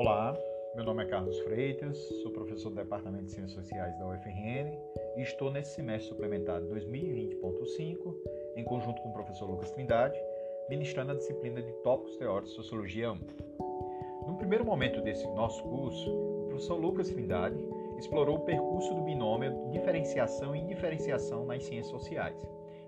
Olá, meu nome é Carlos Freitas, sou professor do Departamento de Ciências Sociais da UFRN e estou nesse semestre suplementar 2020.5, em conjunto com o professor Lucas Trindade, ministrando a disciplina de Tópicos Teóricos de Sociologia 1. No primeiro momento desse nosso curso, o professor Lucas Trindade explorou o percurso do binômio diferenciação e indiferenciação nas ciências sociais,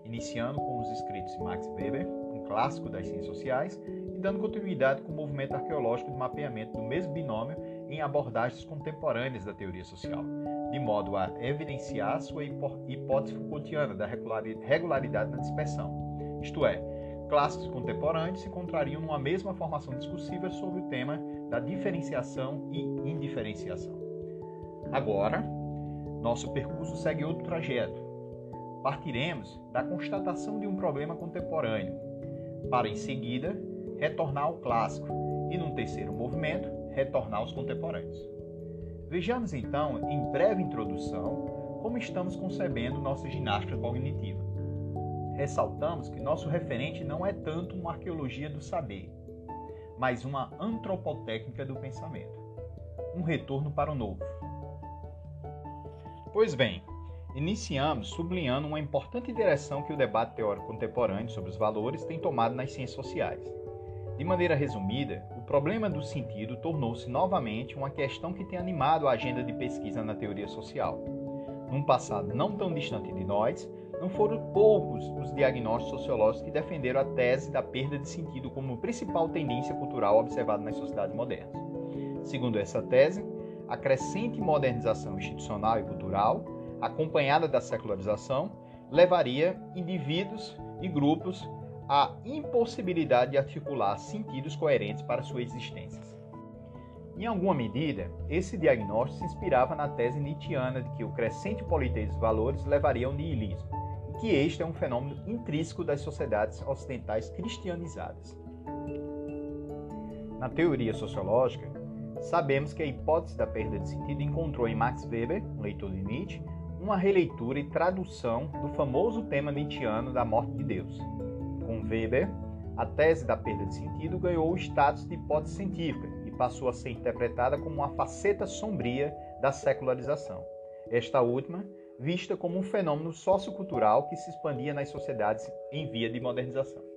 iniciando com os escritos de Max Weber, um clássico das ciências sociais, dando continuidade com o movimento arqueológico de mapeamento do mesmo binômio em abordagens contemporâneas da teoria social, de modo a evidenciar sua hipótese Foucaultiana da regularidade na dispersão, isto é, clássicos contemporâneos se encontrariam numa mesma formação discursiva sobre o tema da diferenciação e indiferenciação. Agora, nosso percurso segue outro trajeto. Partiremos da constatação de um problema contemporâneo, para em seguida retornar ao clássico e, num terceiro movimento, retornar aos contemporâneos. Vejamos então, em breve introdução, como estamos concebendo nossa ginástica cognitiva. Ressaltamos que nosso referente não é tanto uma arqueologia do saber, mas uma antropotécnica do pensamento. Um retorno para o novo. Pois bem, iniciamos sublinhando uma importante direção que o debate teórico contemporâneo sobre os valores tem tomado nas ciências sociais. De maneira resumida, o problema do sentido tornou-se novamente uma questão que tem animado a agenda de pesquisa na teoria social. Num passado não tão distante de nós, não foram poucos os diagnósticos sociológicos que defenderam a tese da perda de sentido como principal tendência cultural observada nas sociedades modernas. Segundo essa tese, a crescente modernização institucional e cultural, acompanhada da secularização, levaria indivíduos e grupos à impossibilidade de articular sentidos coerentes para sua existência. Em alguma medida, esse diagnóstico se inspirava na tese nietzschiana de que o crescente politeísmo dos valores levaria ao niilismo, e que este é um fenômeno intrínseco das sociedades ocidentais cristianizadas. Na teoria sociológica, sabemos que a hipótese da perda de sentido encontrou em Max Weber, um leitor de Nietzsche, uma releitura e tradução do famoso tema nietzschiano da morte de Deus. Com Weber, a tese da perda de sentido ganhou o status de hipótese científica e passou a ser interpretada como uma faceta sombria da secularização. Esta última, vista como um fenômeno sociocultural que se expandia nas sociedades em via de modernização.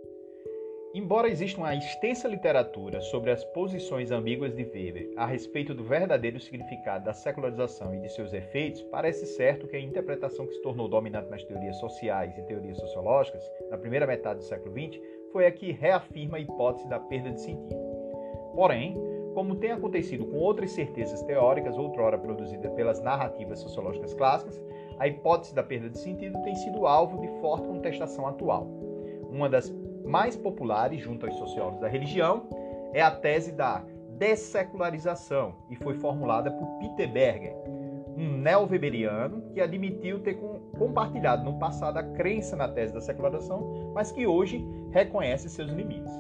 Embora exista uma extensa literatura sobre as posições ambíguas de Weber a respeito do verdadeiro significado da secularização e de seus efeitos, parece certo que a interpretação que se tornou dominante nas teorias sociais e teorias sociológicas na primeira metade do século XX foi a que reafirma a hipótese da perda de sentido. Porém, como tem acontecido com outras certezas teóricas outrora produzidas pelas narrativas sociológicas clássicas, a hipótese da perda de sentido tem sido alvo de forte contestação atual. Uma das mais populares junto aos sociólogos da religião é a tese da dessecularização e foi formulada por Peter Berger, um neo-weberiano que admitiu ter compartilhado no passado a crença na tese da secularização, mas que hoje reconhece seus limites.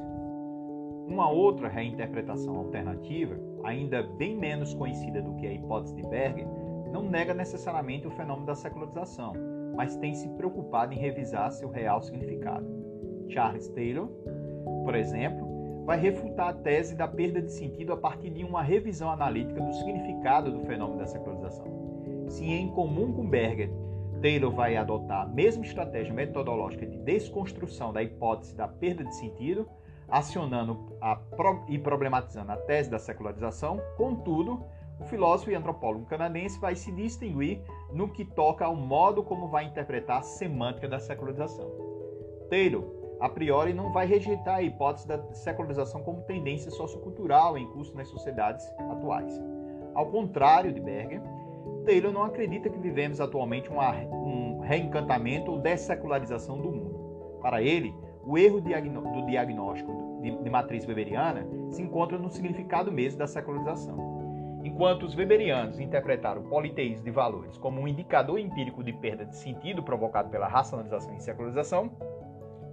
Uma outra reinterpretação alternativa, ainda bem menos conhecida do que a hipótese de Berger, não nega necessariamente o fenômeno da secularização, mas tem se preocupado em revisar seu real significado. Charles Taylor, por exemplo, vai refutar a tese da perda de sentido a partir de uma revisão analítica do significado do fenômeno da secularização. Se em comum com Berger, Taylor vai adotar a mesma estratégia metodológica de desconstrução da hipótese da perda de sentido, acionando a, e problematizando a tese da secularização, contudo, o filósofo e antropólogo canadense vai se distinguir no que toca ao modo como vai interpretar a semântica da secularização. Taylor a priori não vai rejeitar a hipótese da secularização como tendência sociocultural em curso nas sociedades atuais. Ao contrário de Berger, Taylor não acredita que vivemos atualmente um reencantamento ou dessecularização do mundo. Para ele, o erro do diagnóstico de matriz weberiana se encontra no significado mesmo da secularização. Enquanto os weberianos interpretaram o politeísmo de valores como um indicador empírico de perda de sentido provocado pela racionalização e secularização,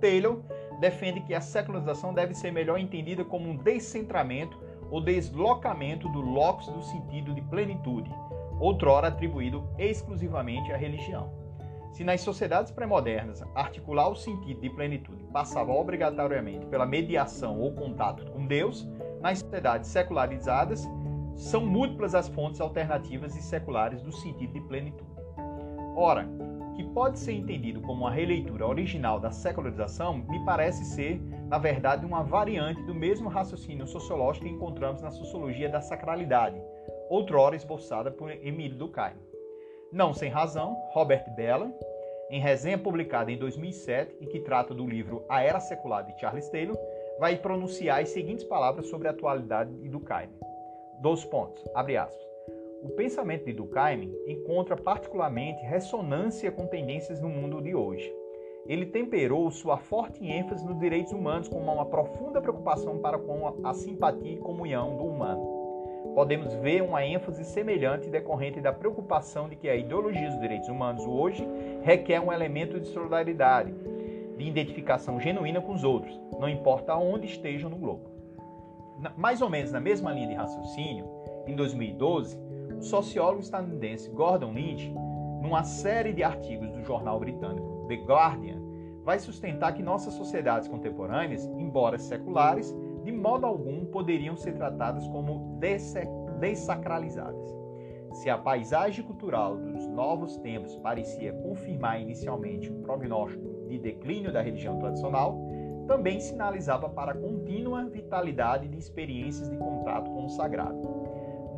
Taylor defende que a secularização deve ser melhor entendida como um descentramento ou deslocamento do locus do sentido de plenitude, outrora atribuído exclusivamente à religião. Se nas sociedades pré-modernas articular o sentido de plenitude passava obrigatoriamente pela mediação ou contato com Deus, nas sociedades secularizadas são múltiplas as fontes alternativas e seculares do sentido de plenitude. Ora, que pode ser entendido como uma releitura original da secularização, me parece ser, na verdade, uma variante do mesmo raciocínio sociológico que encontramos na sociologia da sacralidade, outrora esboçada por Emílio Durkheim. Não sem razão, Robert Bella, em resenha publicada em 2007 e que trata do livro A Era Secular de Charles Taylor, vai pronunciar as seguintes palavras sobre a atualidade de Durkheim. Dois pontos, abre aspas. O pensamento de Durkheim encontra particularmente ressonância com tendências no mundo de hoje. Ele temperou sua forte ênfase nos direitos humanos com uma profunda preocupação para com a simpatia e comunhão do humano. Podemos ver uma ênfase semelhante decorrente da preocupação de que a ideologia dos direitos humanos hoje requer um elemento de solidariedade, de identificação genuína com os outros, não importa onde estejam no globo. Mais ou menos na mesma linha de raciocínio, em 2012, o sociólogo estadunidense Gordon Lynch, numa série de artigos do jornal britânico The Guardian, vai sustentar que nossas sociedades contemporâneas, embora seculares, de modo algum poderiam ser tratadas como desacralizadas. Se a paisagem cultural dos novos tempos parecia confirmar inicialmente o prognóstico de declínio da religião tradicional, também sinalizava para a contínua vitalidade de experiências de contato com o sagrado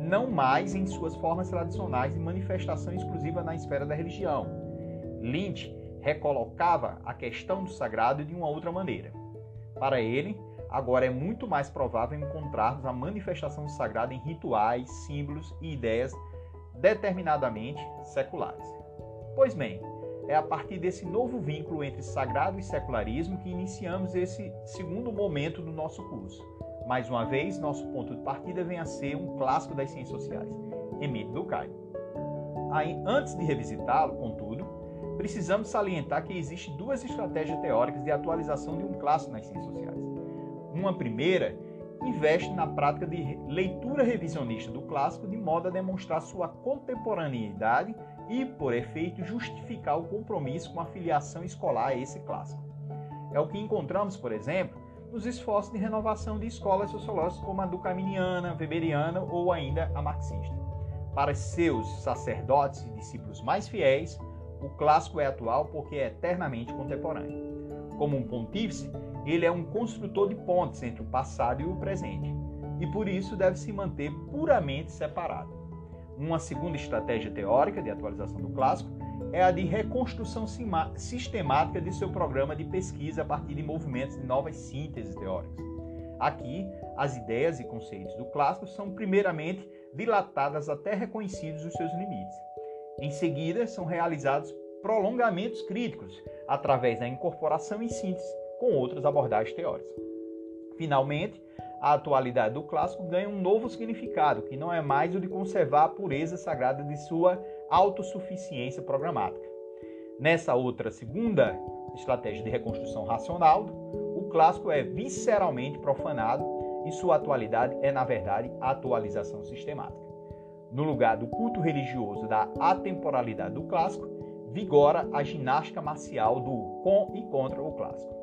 não mais em suas formas tradicionais de manifestação exclusiva na esfera da religião. Lynch recolocava a questão do sagrado de uma outra maneira. Para ele, agora é muito mais provável encontrarmos a manifestação do sagrado em rituais, símbolos e ideias determinadamente seculares. Pois bem, é a partir desse novo vínculo entre sagrado e secularismo que iniciamos esse segundo momento do nosso curso mais uma vez, nosso ponto de partida vem a ser um clássico das ciências sociais, Emílio Durkheim. Aí, antes de revisitá-lo, contudo, precisamos salientar que existem duas estratégias teóricas de atualização de um clássico nas ciências sociais. Uma primeira investe na prática de leitura revisionista do clássico de modo a demonstrar sua contemporaneidade e, por efeito, justificar o compromisso com a filiação escolar a esse clássico. É o que encontramos, por exemplo, nos esforços de renovação de escolas sociológicas como a durkheimiana, weberiana ou ainda a marxista. Para seus sacerdotes e discípulos mais fiéis, o clássico é atual porque é eternamente contemporâneo. Como um pontífice, ele é um construtor de pontes entre o passado e o presente, e por isso deve se manter puramente separado. Uma segunda estratégia teórica de atualização do clássico é a de reconstrução sistemática de seu programa de pesquisa a partir de movimentos de novas sínteses teóricas. Aqui, as ideias e conceitos do clássico são primeiramente dilatadas até reconhecidos os seus limites. Em seguida, são realizados prolongamentos críticos através da incorporação e síntese com outras abordagens teóricas. Finalmente, a atualidade do clássico ganha um novo significado, que não é mais o de conservar a pureza sagrada de sua autossuficiência programática. Nessa outra segunda estratégia de reconstrução racional, o clássico é visceralmente profanado e sua atualidade é, na verdade, atualização sistemática. No lugar do culto religioso da atemporalidade do clássico, vigora a ginástica marcial do com e contra o clássico.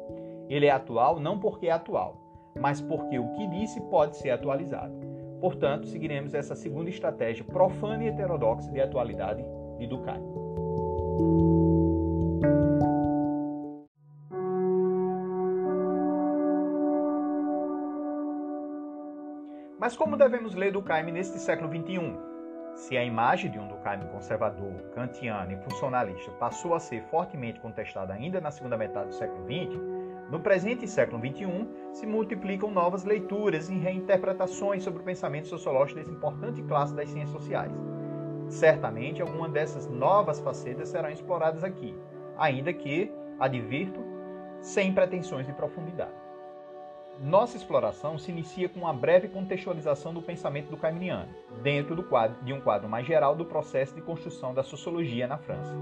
Ele é atual não porque é atual, mas porque o que disse pode ser atualizado. Portanto, seguiremos essa segunda estratégia profana e heterodoxa de atualidade de Durkheim. Mas como devemos ler Durkheim neste século XXI? Se a imagem de um Durkheim conservador, kantiano e funcionalista passou a ser fortemente contestada ainda na segunda metade do século XX, no presente século XXI, se multiplicam novas leituras e reinterpretações sobre o pensamento sociológico desse importante classe das ciências sociais. Certamente, alguma dessas novas facetas serão exploradas aqui, ainda que, advirto, sem pretensões de profundidade. Nossa exploração se inicia com uma breve contextualização do pensamento do Caiminiano, dentro do quadro, de um quadro mais geral do processo de construção da sociologia na França.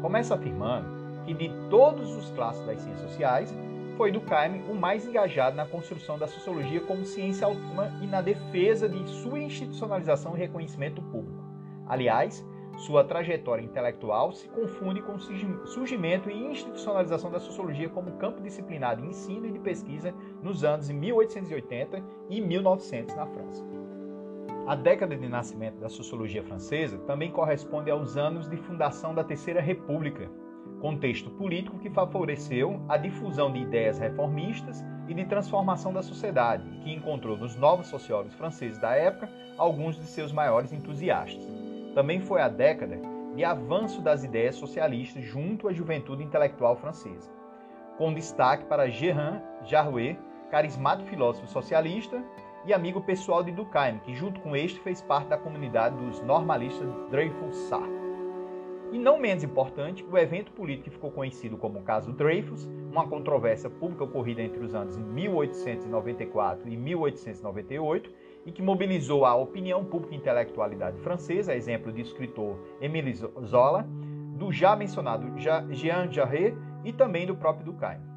Começa afirmando que de todos os classes das ciências sociais, foi Durkheim o mais engajado na construção da sociologia como ciência autônoma e na defesa de sua institucionalização e reconhecimento público. Aliás, sua trajetória intelectual se confunde com o surgimento e institucionalização da sociologia como campo disciplinar de ensino e de pesquisa nos anos 1880 e 1900 na França. A década de nascimento da sociologia francesa também corresponde aos anos de fundação da Terceira República, contexto político que favoreceu a difusão de ideias reformistas e de transformação da sociedade, que encontrou nos novos sociólogos franceses da época alguns de seus maiores entusiastas. Também foi a década de avanço das ideias socialistas junto à juventude intelectual francesa, com destaque para Gerard Jarouet, carismático filósofo socialista e amigo pessoal de Durkheim, que junto com este fez parte da comunidade dos normalistas Dreyfus-Sartre. E não menos importante, o evento político que ficou conhecido como o caso Dreyfus, uma controvérsia pública ocorrida entre os anos 1894 e 1898 e que mobilizou a opinião pública e intelectualidade francesa, exemplo do escritor Émile Zola, do já mencionado Jean Jarret e também do próprio Durkheim.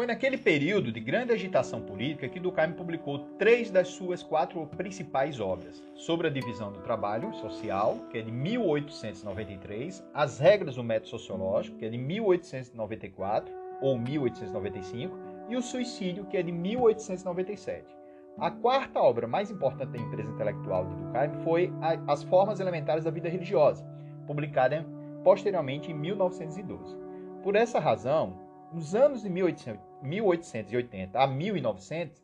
Foi naquele período de grande agitação política que Durkheim publicou três das suas quatro principais obras: sobre a divisão do trabalho social, que é de 1893, As regras do método sociológico, que é de 1894 ou 1895, e O suicídio, que é de 1897. A quarta obra mais importante da empresa intelectual de Durkheim foi As formas elementares da vida religiosa, publicada posteriormente em 1912. Por essa razão, os anos de 1880 a 1900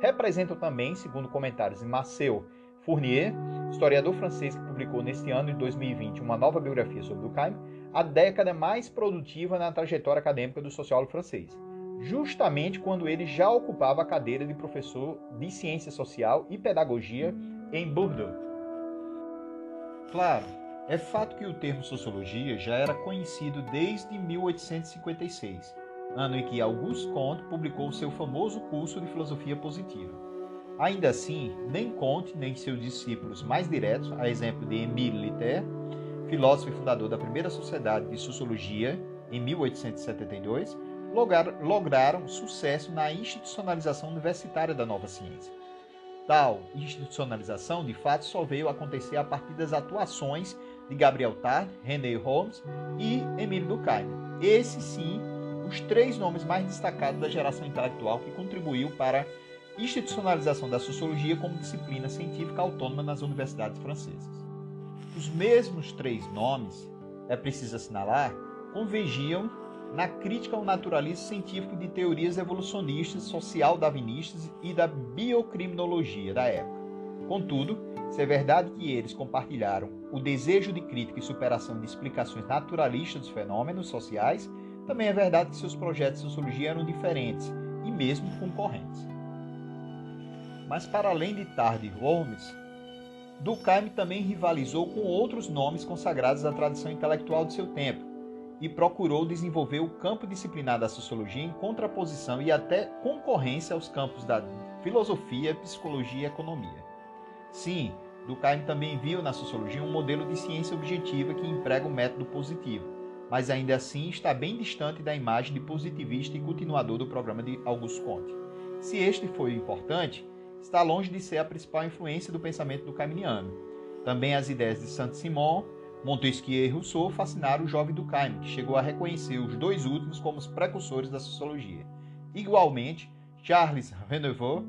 representam também, segundo comentários de Marcel Fournier, historiador francês que publicou neste ano de 2020 uma nova biografia sobre Durkheim, a década mais produtiva na trajetória acadêmica do sociólogo francês, justamente quando ele já ocupava a cadeira de professor de ciência social e pedagogia em Bordeaux. Claro, é fato que o termo sociologia já era conhecido desde 1856 ano em que Auguste Comte publicou seu famoso curso de filosofia positiva. Ainda assim, nem Comte nem seus discípulos mais diretos, a exemplo de Émile Litter, filósofo e fundador da primeira sociedade de sociologia em 1872, lograram sucesso na institucionalização universitária da nova ciência. Tal institucionalização, de fato, só veio acontecer a partir das atuações de Gabriel Tarde, René Holmes e Emile Durkheim. Esse sim os três nomes mais destacados da geração intelectual que contribuiu para a institucionalização da sociologia como disciplina científica autônoma nas universidades francesas. Os mesmos três nomes, é preciso assinalar, convergiam na crítica ao naturalismo científico de teorias evolucionistas, social-darwinistas e da biocriminologia da época. Contudo, se é verdade que eles compartilharam o desejo de crítica e superação de explicações naturalistas dos fenômenos sociais, também é verdade que seus projetos de sociologia eram diferentes e mesmo concorrentes. Mas para além de Tarde e Holmes, Durkheim também rivalizou com outros nomes consagrados à tradição intelectual de seu tempo e procurou desenvolver o campo disciplinar da sociologia em contraposição e até concorrência aos campos da filosofia, psicologia e economia. Sim, Durkheim também viu na sociologia um modelo de ciência objetiva que emprega o método positivo, mas ainda assim está bem distante da imagem de positivista e continuador do programa de Auguste Comte. Se este foi importante, está longe de ser a principal influência do pensamento do Caminiano. Também as ideias de Saint-Simon, Montesquieu e Rousseau fascinaram o jovem Durkheim, que chegou a reconhecer os dois últimos como os precursores da sociologia. Igualmente, Charles Renevaux,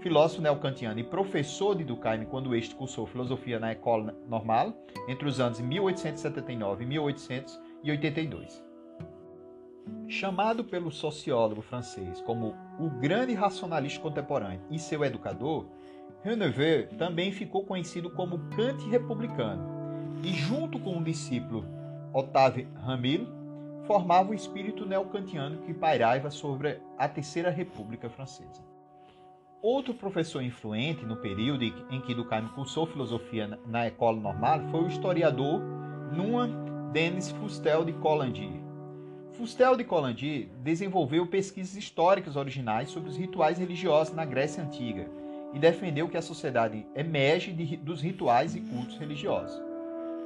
filósofo neocantiano e professor de Durkheim quando este cursou filosofia na École Normale entre os anos 1879 e 1800, 82. Chamado pelo sociólogo francês como o grande racionalista contemporâneo e seu educador, Renouvier também ficou conhecido como Kant republicano e, junto com o discípulo Octave Ramil, formava o espírito neocantiano que pairava sobre a Terceira República Francesa. Outro professor influente no período em que Durkheim cursou filosofia na École Normale foi o historiador Nuan Denis Fustel de Collandier. Fustel de Collandier desenvolveu pesquisas históricas originais sobre os rituais religiosos na Grécia Antiga e defendeu que a sociedade emerge de, dos rituais e cultos religiosos.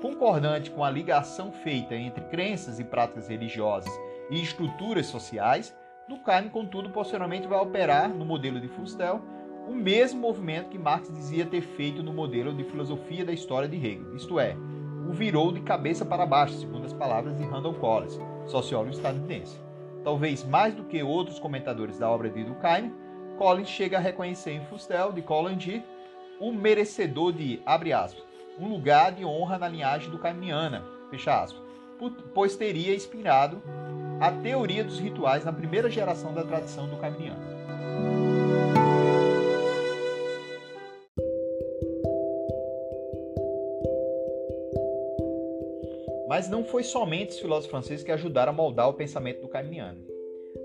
Concordante com a ligação feita entre crenças e práticas religiosas e estruturas sociais, Durkheim, contudo, posteriormente vai operar no modelo de Fustel o mesmo movimento que Marx dizia ter feito no modelo de filosofia da história de Hegel, isto é, o virou de cabeça para baixo, segundo as palavras de Randall Collins, sociólogo estadunidense. Talvez mais do que outros comentadores da obra de Durkheim, Collins chega a reconhecer em Fustel, de Collinger, o merecedor de, abre aspas, um lugar de honra na linhagem do Caimiana, fecha aspas, pois teria inspirado a teoria dos rituais na primeira geração da tradição do Mas não foi somente os filósofos franceses que ajudaram a moldar o pensamento do Caimiano.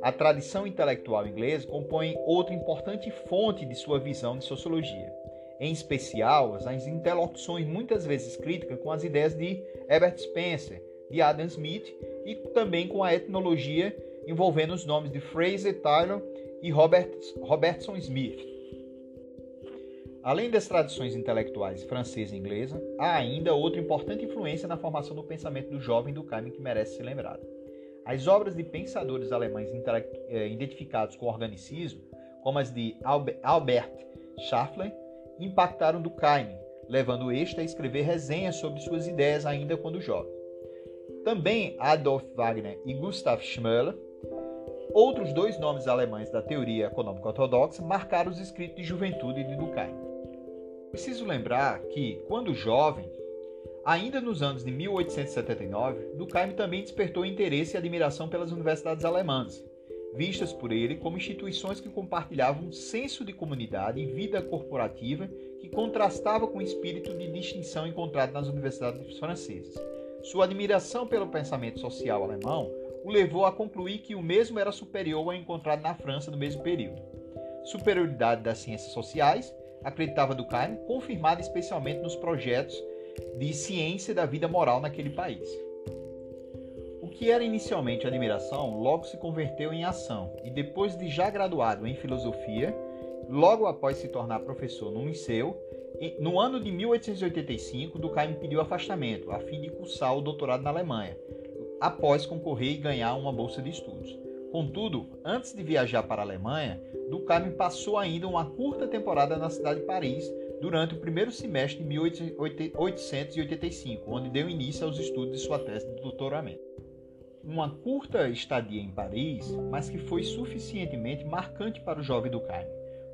A tradição intelectual inglesa compõe outra importante fonte de sua visão de sociologia, em especial as interlocuções muitas vezes críticas com as ideias de Herbert Spencer, de Adam Smith e também com a etnologia envolvendo os nomes de Fraser Tyler e Robert, Robertson Smith. Além das tradições intelectuais francesa e inglesa, há ainda outra importante influência na formação do pensamento do jovem Durkheim que merece ser lembrada. As obras de pensadores alemães eh, identificados com o organicismo, como as de Albert Scheffler, impactaram Durkheim, levando este a escrever resenhas sobre suas ideias ainda quando jovem. Também Adolf Wagner e Gustav Schmoller, outros dois nomes alemães da teoria econômica ortodoxa, marcaram os escritos de juventude de Durkheim. Preciso lembrar que, quando jovem, ainda nos anos de 1879, Durkheim também despertou interesse e admiração pelas universidades alemãs, vistas por ele como instituições que compartilhavam um senso de comunidade e vida corporativa que contrastava com o espírito de distinção encontrado nas universidades francesas. Sua admiração pelo pensamento social alemão o levou a concluir que o mesmo era superior ao encontrado na França no mesmo período. Superioridade das ciências sociais acreditava Durkheim, confirmada especialmente nos projetos de ciência da vida moral naquele país. O que era inicialmente admiração logo se converteu em ação, e depois de já graduado em filosofia, logo após se tornar professor no liceu, no ano de 1885, Durkheim pediu afastamento a fim de cursar o doutorado na Alemanha, após concorrer e ganhar uma bolsa de estudos. Contudo, antes de viajar para a Alemanha, Durkheim passou ainda uma curta temporada na cidade de Paris durante o primeiro semestre de 1885, onde deu início aos estudos de sua tese de doutoramento. Uma curta estadia em Paris, mas que foi suficientemente marcante para o jovem Durkheim,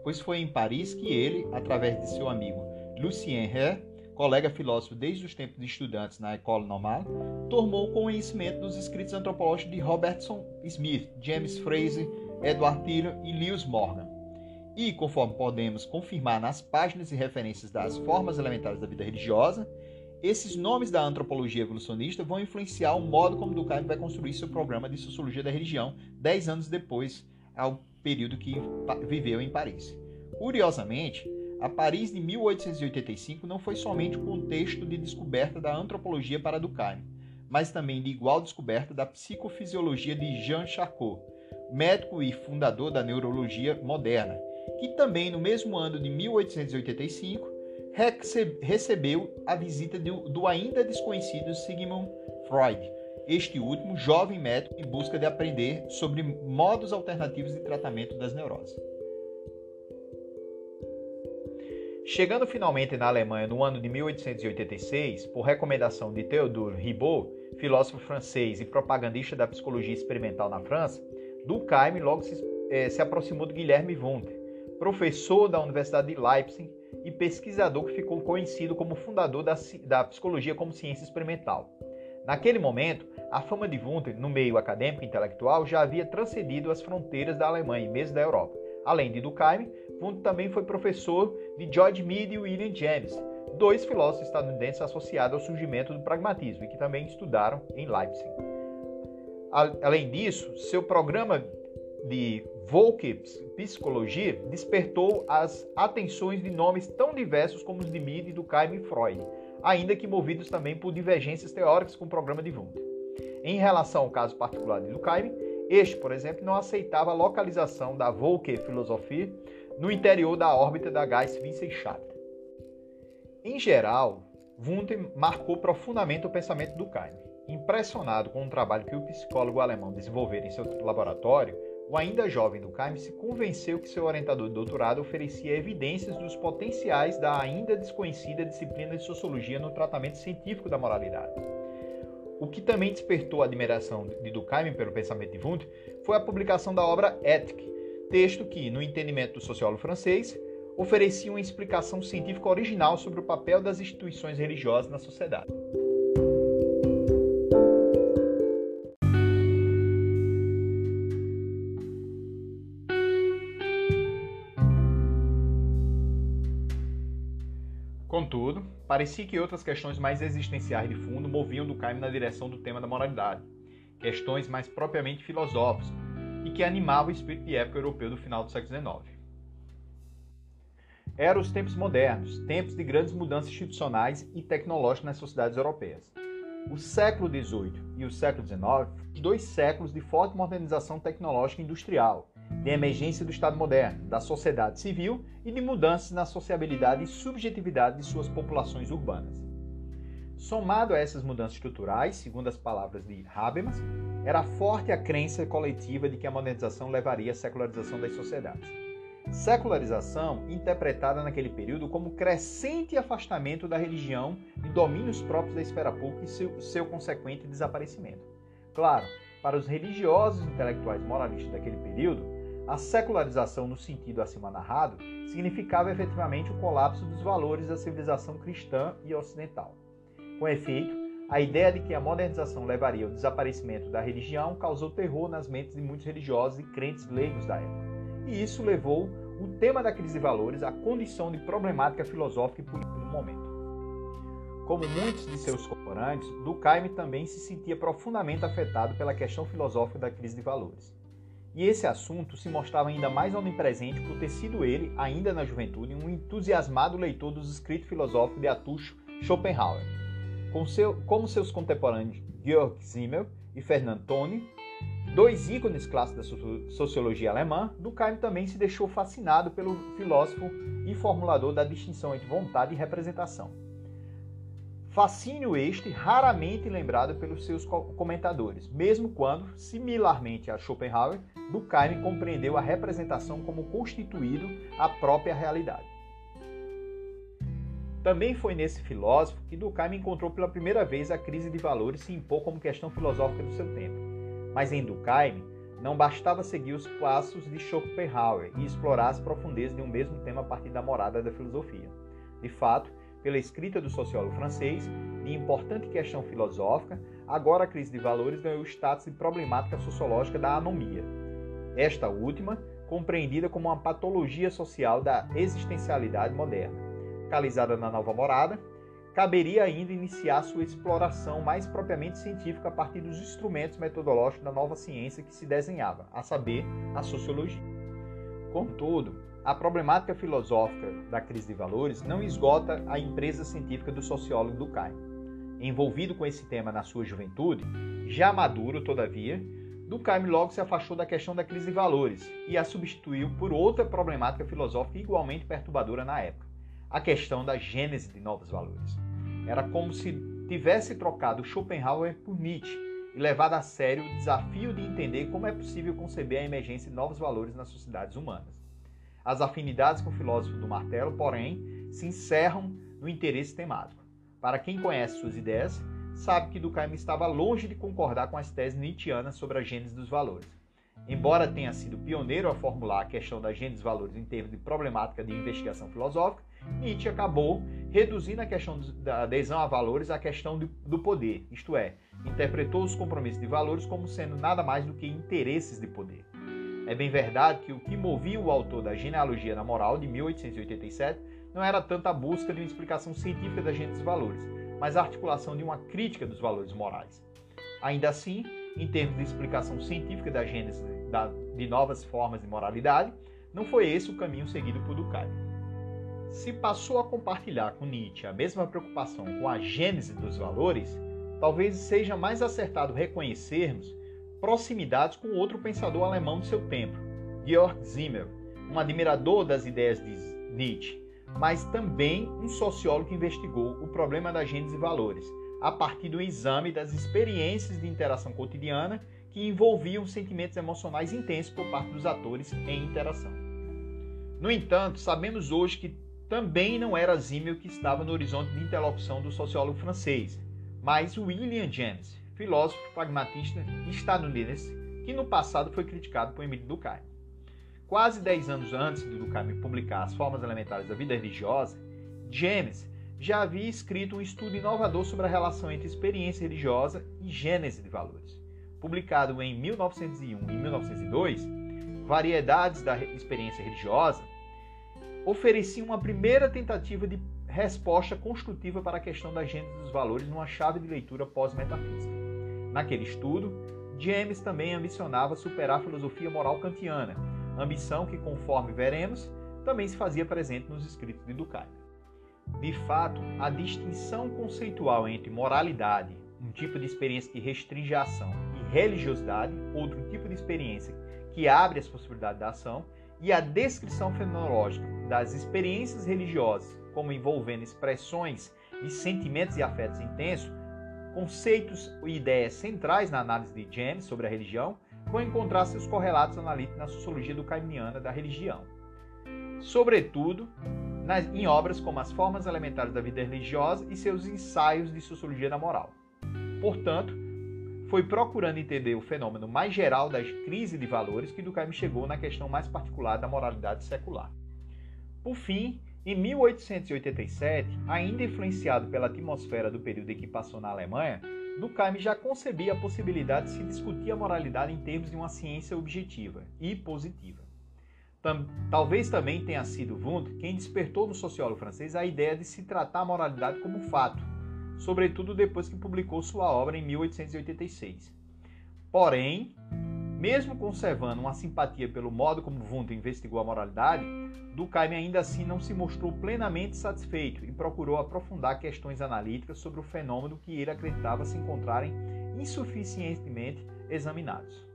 pois foi em Paris que ele, através de seu amigo Lucien Hare, colega filósofo desde os tempos de estudantes na École Normale, tomou conhecimento dos escritos antropológicos de Robertson Smith, James Fraser, Edward Tyler e Lewis Morgan. E, conforme podemos confirmar nas páginas e referências das formas elementares da vida religiosa, esses nomes da antropologia evolucionista vão influenciar o modo como Durkheim vai construir seu programa de sociologia da religião dez anos depois, ao período que viveu em Paris. Curiosamente, a Paris de 1885 não foi somente o contexto de descoberta da antropologia para Durkheim, mas também de igual descoberta da psicofisiologia de Jean Charcot, médico e fundador da neurologia moderna, que também no mesmo ano de 1885 recebeu a visita do ainda desconhecido Sigmund Freud, este último jovem médico em busca de aprender sobre modos alternativos de tratamento das neuroses. Chegando finalmente na Alemanha no ano de 1886, por recomendação de Théodore Ribot, filósofo francês e propagandista da psicologia experimental na França, Durkheim logo se, eh, se aproximou de Guilherme Wundt, professor da Universidade de Leipzig e pesquisador que ficou conhecido como fundador da, da psicologia como ciência experimental. Naquele momento, a fama de Wundt no meio acadêmico e intelectual já havia transcendido as fronteiras da Alemanha e mesmo da Europa. Além de Durkheim, Wundt também foi professor de George Mead e William James, dois filósofos estadunidenses associados ao surgimento do pragmatismo e que também estudaram em Leipzig. Além disso, seu programa de Volke Psicologia despertou as atenções de nomes tão diversos como os de Mead, Durkheim e Freud, ainda que movidos também por divergências teóricas com o programa de Wundt. Em relação ao caso particular de Durkheim, este, por exemplo, não aceitava a localização da Volke filosofia no interior da órbita da Geist-Wissenschaft. Em geral, Wundt marcou profundamente o pensamento do Durkheim. Impressionado com o trabalho que o psicólogo alemão desenvolvera em seu laboratório, o ainda jovem Durkheim se convenceu que seu orientador de doutorado oferecia evidências dos potenciais da ainda desconhecida disciplina de sociologia no tratamento científico da moralidade. O que também despertou a admiração de Durkheim pelo pensamento de Wundt foi a publicação da obra Éthique, texto que, no entendimento do sociólogo francês, oferecia uma explicação científica original sobre o papel das instituições religiosas na sociedade. Parecia que outras questões mais existenciais de fundo moviam Durkheim na direção do tema da moralidade, questões mais propriamente filosóficas e que animavam o espírito de época europeu do final do século XIX. Eram os tempos modernos, tempos de grandes mudanças institucionais e tecnológicas nas sociedades europeias. O século XVIII e o século XIX, dois séculos de forte modernização tecnológica e industrial, de emergência do Estado moderno, da sociedade civil e de mudanças na sociabilidade e subjetividade de suas populações urbanas. Somado a essas mudanças estruturais, segundo as palavras de Habermas, era forte a crença coletiva de que a modernização levaria à secularização das sociedades. Secularização interpretada naquele período como crescente afastamento da religião e domínios próprios da esfera pública e seu, seu consequente desaparecimento. Claro, para os religiosos intelectuais moralistas daquele período, a secularização, no sentido acima narrado, significava efetivamente o colapso dos valores da civilização cristã e ocidental. Com efeito, a ideia de que a modernização levaria ao desaparecimento da religião causou terror nas mentes de muitos religiosos e crentes leigos da época. E isso levou o tema da crise de valores à condição de problemática filosófica e política do momento. Como muitos de seus contemporâneos, Durkheim também se sentia profundamente afetado pela questão filosófica da crise de valores. E esse assunto se mostrava ainda mais onipresente por ter sido ele, ainda na juventude, um entusiasmado leitor dos escritos filosóficos de Atucho Schopenhauer. Com seu, como seus contemporâneos Georg Simmel e Fernand Toni, dois ícones clássicos da sociologia alemã, Durkheim também se deixou fascinado pelo filósofo e formulador da distinção entre vontade e representação. Fascínio este raramente lembrado pelos seus comentadores, mesmo quando, similarmente a Schopenhauer, Durkheim compreendeu a representação como constituído a própria realidade. Também foi nesse filósofo que Durkheim encontrou pela primeira vez a crise de valores se impor como questão filosófica do seu tempo. Mas em Durkheim, não bastava seguir os passos de Schopenhauer e explorar as profundezas de um mesmo tema a partir da morada da filosofia. De fato, pela escrita do sociólogo francês, de importante questão filosófica, agora a crise de valores ganhou o status de problemática sociológica da anomia. Esta última, compreendida como uma patologia social da existencialidade moderna. Localizada na nova morada, caberia ainda iniciar sua exploração mais propriamente científica a partir dos instrumentos metodológicos da nova ciência que se desenhava, a saber, a sociologia. Contudo, a problemática filosófica da crise de valores não esgota a empresa científica do sociólogo Durkheim. Envolvido com esse tema na sua juventude, já maduro, todavia, Durkheim logo se afastou da questão da crise de valores e a substituiu por outra problemática filosófica igualmente perturbadora na época, a questão da gênese de novos valores. Era como se tivesse trocado Schopenhauer por Nietzsche e levado a sério o desafio de entender como é possível conceber a emergência de novos valores nas sociedades humanas. As afinidades com o filósofo do martelo, porém, se encerram no interesse temático. Para quem conhece suas ideias, sabe que Durkheim estava longe de concordar com as teses nietzschianas sobre a gênese dos valores. Embora tenha sido pioneiro a formular a questão da gênese dos valores em termos de problemática de investigação filosófica, Nietzsche acabou reduzindo a questão da adesão a valores à questão do poder, isto é, interpretou os compromissos de valores como sendo nada mais do que interesses de poder. É bem verdade que o que movia o autor da Genealogia na Moral, de 1887, não era tanto a busca de uma explicação científica da gênese dos valores, mas a articulação de uma crítica dos valores morais. Ainda assim, em termos de explicação científica da gênese de novas formas de moralidade, não foi esse o caminho seguido por Durkheim. Se passou a compartilhar com Nietzsche a mesma preocupação com a gênese dos valores, talvez seja mais acertado reconhecermos proximidades com outro pensador alemão do seu tempo, Georg Simmel, um admirador das ideias de Nietzsche, mas também um sociólogo investigou o problema da gênese e valores, a partir do exame das experiências de interação cotidiana que envolviam sentimentos emocionais intensos por parte dos atores em interação. No entanto, sabemos hoje que também não era Simmel que estava no horizonte de interlocução do sociólogo francês, mas William James, filósofo pragmatista estadunidense que no passado foi criticado por Emile Durkheim. Quase 10 anos antes de Durkheim publicar As Formas Elementares da Vida Religiosa, James já havia escrito um estudo inovador sobre a relação entre experiência religiosa e gênese de valores. Publicado em 1901 e 1902, Variedades da Experiência Religiosa oferecia uma primeira tentativa de resposta construtiva para a questão da gênese dos valores numa chave de leitura pós-metafísica. Naquele estudo, James também ambicionava superar a filosofia moral kantiana, ambição que, conforme veremos, também se fazia presente nos escritos de Durkheim. De fato, a distinção conceitual entre moralidade, um tipo de experiência que restringe a ação, e religiosidade, outro tipo de experiência que abre as possibilidades da ação, e a descrição fenomenológica das experiências religiosas como envolvendo expressões de sentimentos e afetos intensos, conceitos e ideias centrais na análise de James sobre a religião, vão encontrar seus correlatos analíticos na sociologia do caimiana da religião. Sobretudo, nas, em obras como As Formas Elementares da Vida Religiosa e seus ensaios de sociologia da moral. Portanto, foi procurando entender o fenômeno mais geral das crises de valores que Durkheim chegou na questão mais particular da moralidade secular. Por fim, em 1887, ainda influenciado pela atmosfera do período em que passou na Alemanha, Durkheim já concebia a possibilidade de se discutir a moralidade em termos de uma ciência objetiva e positiva. Talvez também tenha sido Wundt quem despertou no sociólogo francês a ideia de se tratar a moralidade como fato, sobretudo depois que publicou sua obra em 1886. Porém, mesmo conservando uma simpatia pelo modo como Wundt investigou a moralidade, Durkheim ainda assim não se mostrou plenamente satisfeito e procurou aprofundar questões analíticas sobre o fenômeno que ele acreditava se encontrarem insuficientemente examinados.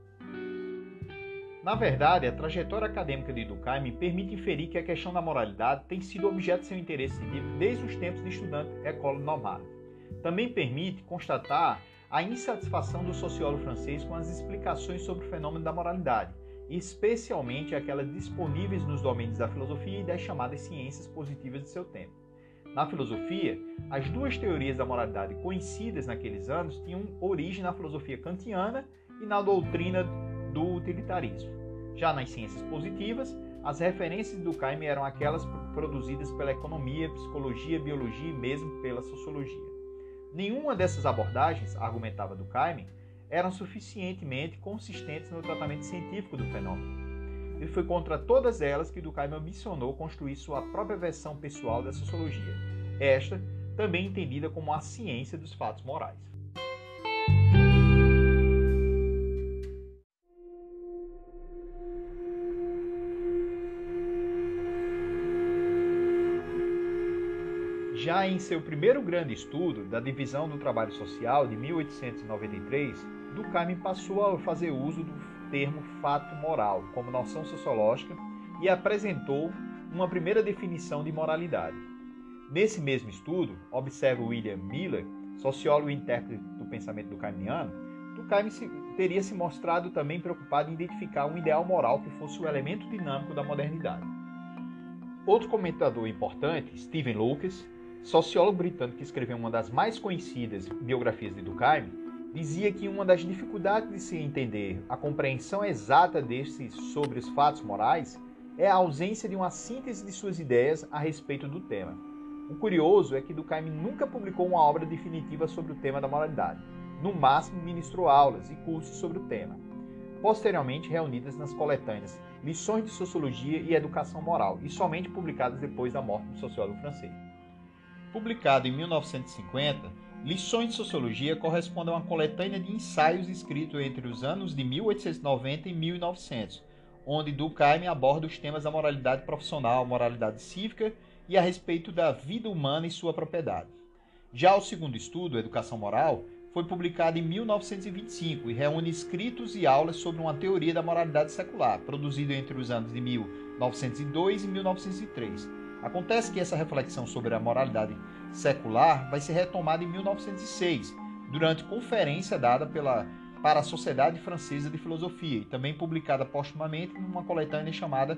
Na verdade, a trajetória acadêmica de Durkheim permite inferir que a questão da moralidade tem sido objeto de seu interesse desde os tempos de estudante École Normale. Também permite constatar a insatisfação do sociólogo francês com as explicações sobre o fenômeno da moralidade, especialmente aquelas disponíveis nos domínios da filosofia e das chamadas ciências positivas de seu tempo. Na filosofia, as duas teorias da moralidade conhecidas naqueles anos tinham origem na filosofia kantiana e na doutrina do utilitarismo. Já nas ciências positivas, as referências do Durkheim eram aquelas produzidas pela economia, psicologia, biologia e mesmo pela sociologia. Nenhuma dessas abordagens, argumentava Durkheim, eram suficientemente consistentes no tratamento científico do fenômeno. E foi contra todas elas que Durkheim ambicionou construir sua própria versão pessoal da sociologia, esta também entendida como a ciência dos fatos morais. Já em seu primeiro grande estudo da divisão do trabalho social de 1893, Durkheim passou a fazer uso do termo fato moral como noção sociológica e apresentou uma primeira definição de moralidade. Nesse mesmo estudo, observa William Miller, sociólogo e intérprete do pensamento durkheimiano, Durkheim teria se mostrado também preocupado em identificar um ideal moral que fosse o elemento dinâmico da modernidade. Outro comentador importante, Stephen Lucas, sociólogo britânico que escreveu uma das mais conhecidas biografias de Durkheim, dizia que uma das dificuldades de se entender a compreensão exata destes sobre os fatos morais é a ausência de uma síntese de suas ideias a respeito do tema. O curioso é que Durkheim nunca publicou uma obra definitiva sobre o tema da moralidade. No máximo, ministrou aulas e cursos sobre o tema, posteriormente reunidas nas coletâneas Lições de Sociologia e Educação Moral, e somente publicadas depois da morte do sociólogo francês. Publicado em 1950, Lições de Sociologia corresponde a uma coletânea de ensaios escritos entre os anos de 1890 e 1900, onde Durkheim aborda os temas da moralidade profissional, moralidade cívica e a respeito da vida humana e sua propriedade. Já o segundo estudo, Educação Moral, foi publicado em 1925 e reúne escritos e aulas sobre uma teoria da moralidade secular, produzido entre os anos de 1902 e 1903 Acontece que essa reflexão sobre a moralidade secular vai ser retomada em 1906, durante conferência dada pela, para a Sociedade Francesa de Filosofia e também publicada postumamente numa coletânea chamada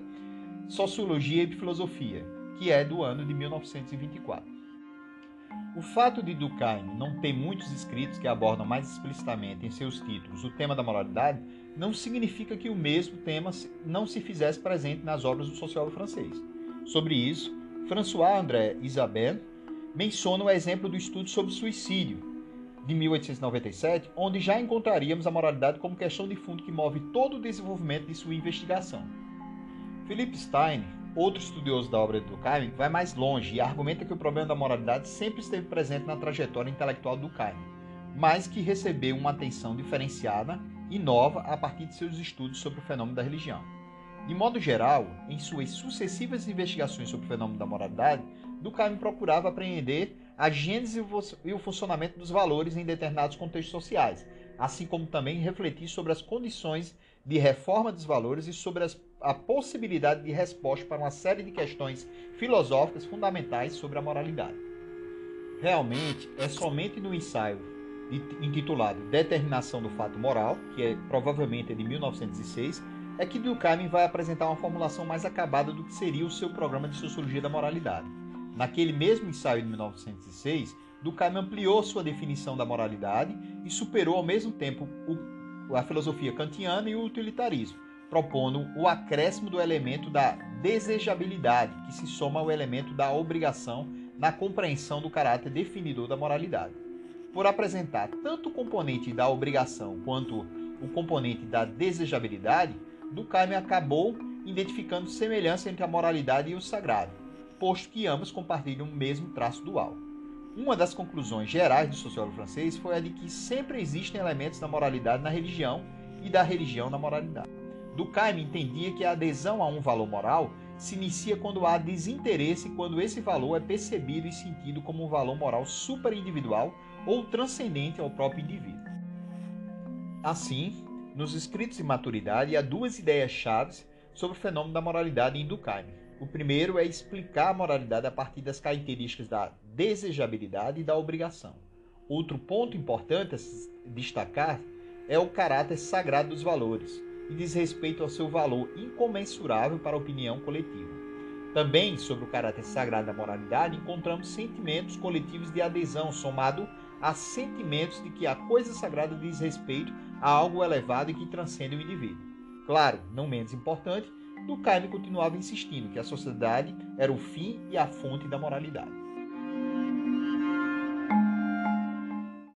Sociologia e Filosofia, que é do ano de 1924. O fato de Durkheim não ter muitos escritos que abordam mais explicitamente em seus títulos o tema da moralidade não significa que o mesmo tema não se fizesse presente nas obras do sociólogo francês. Sobre isso, François-André Isabelle menciona o exemplo do estudo sobre suicídio, de 1897, onde já encontraríamos a moralidade como questão de fundo que move todo o desenvolvimento de sua investigação. Philip Stein, outro estudioso da obra de Durkheim, vai mais longe e argumenta que o problema da moralidade sempre esteve presente na trajetória intelectual de Durkheim, mas que recebeu uma atenção diferenciada e nova a partir de seus estudos sobre o fenômeno da religião. De modo geral, em suas sucessivas investigações sobre o fenômeno da moralidade, Durkheim procurava apreender a gênese e o funcionamento dos valores em determinados contextos sociais, assim como também refletir sobre as condições de reforma dos valores e sobre as, a possibilidade de resposta para uma série de questões filosóficas fundamentais sobre a moralidade. Realmente, é somente no ensaio intitulado Determinação do Fato Moral, que é provavelmente de 1906, é que Durkheim vai apresentar uma formulação mais acabada do que seria o seu programa de sociologia da moralidade. Naquele mesmo ensaio de 1906, Durkheim ampliou sua definição da moralidade e superou ao mesmo tempo o, a filosofia kantiana e o utilitarismo, propondo o acréscimo do elemento da desejabilidade, que se soma ao elemento da obrigação na compreensão do caráter definidor da moralidade por apresentar tanto o componente da obrigação quanto o componente da desejabilidade, Durkheim acabou identificando semelhança entre a moralidade e o sagrado, posto que ambos compartilham o mesmo traço dual. Uma das conclusões gerais do sociólogo francês foi a de que sempre existem elementos da moralidade na religião e da religião na moralidade. Durkheim entendia que a adesão a um valor moral se inicia quando há desinteresse e quando esse valor é percebido e sentido como um valor moral superindividual ou transcendente ao próprio indivíduo. Assim, nos escritos de maturidade há duas ideias chaves sobre o fenômeno da moralidade em Durkheim. O primeiro é explicar a moralidade a partir das características da desejabilidade e da obrigação. Outro ponto importante a destacar é o caráter sagrado dos valores e diz respeito ao seu valor incomensurável para a opinião coletiva. Também sobre o caráter sagrado da moralidade encontramos sentimentos coletivos de adesão somado a sentimentos de que a coisa sagrada diz respeito a algo elevado e que transcende o indivíduo. Claro, não menos importante, Durkheim continuava insistindo que a sociedade era o fim e a fonte da moralidade.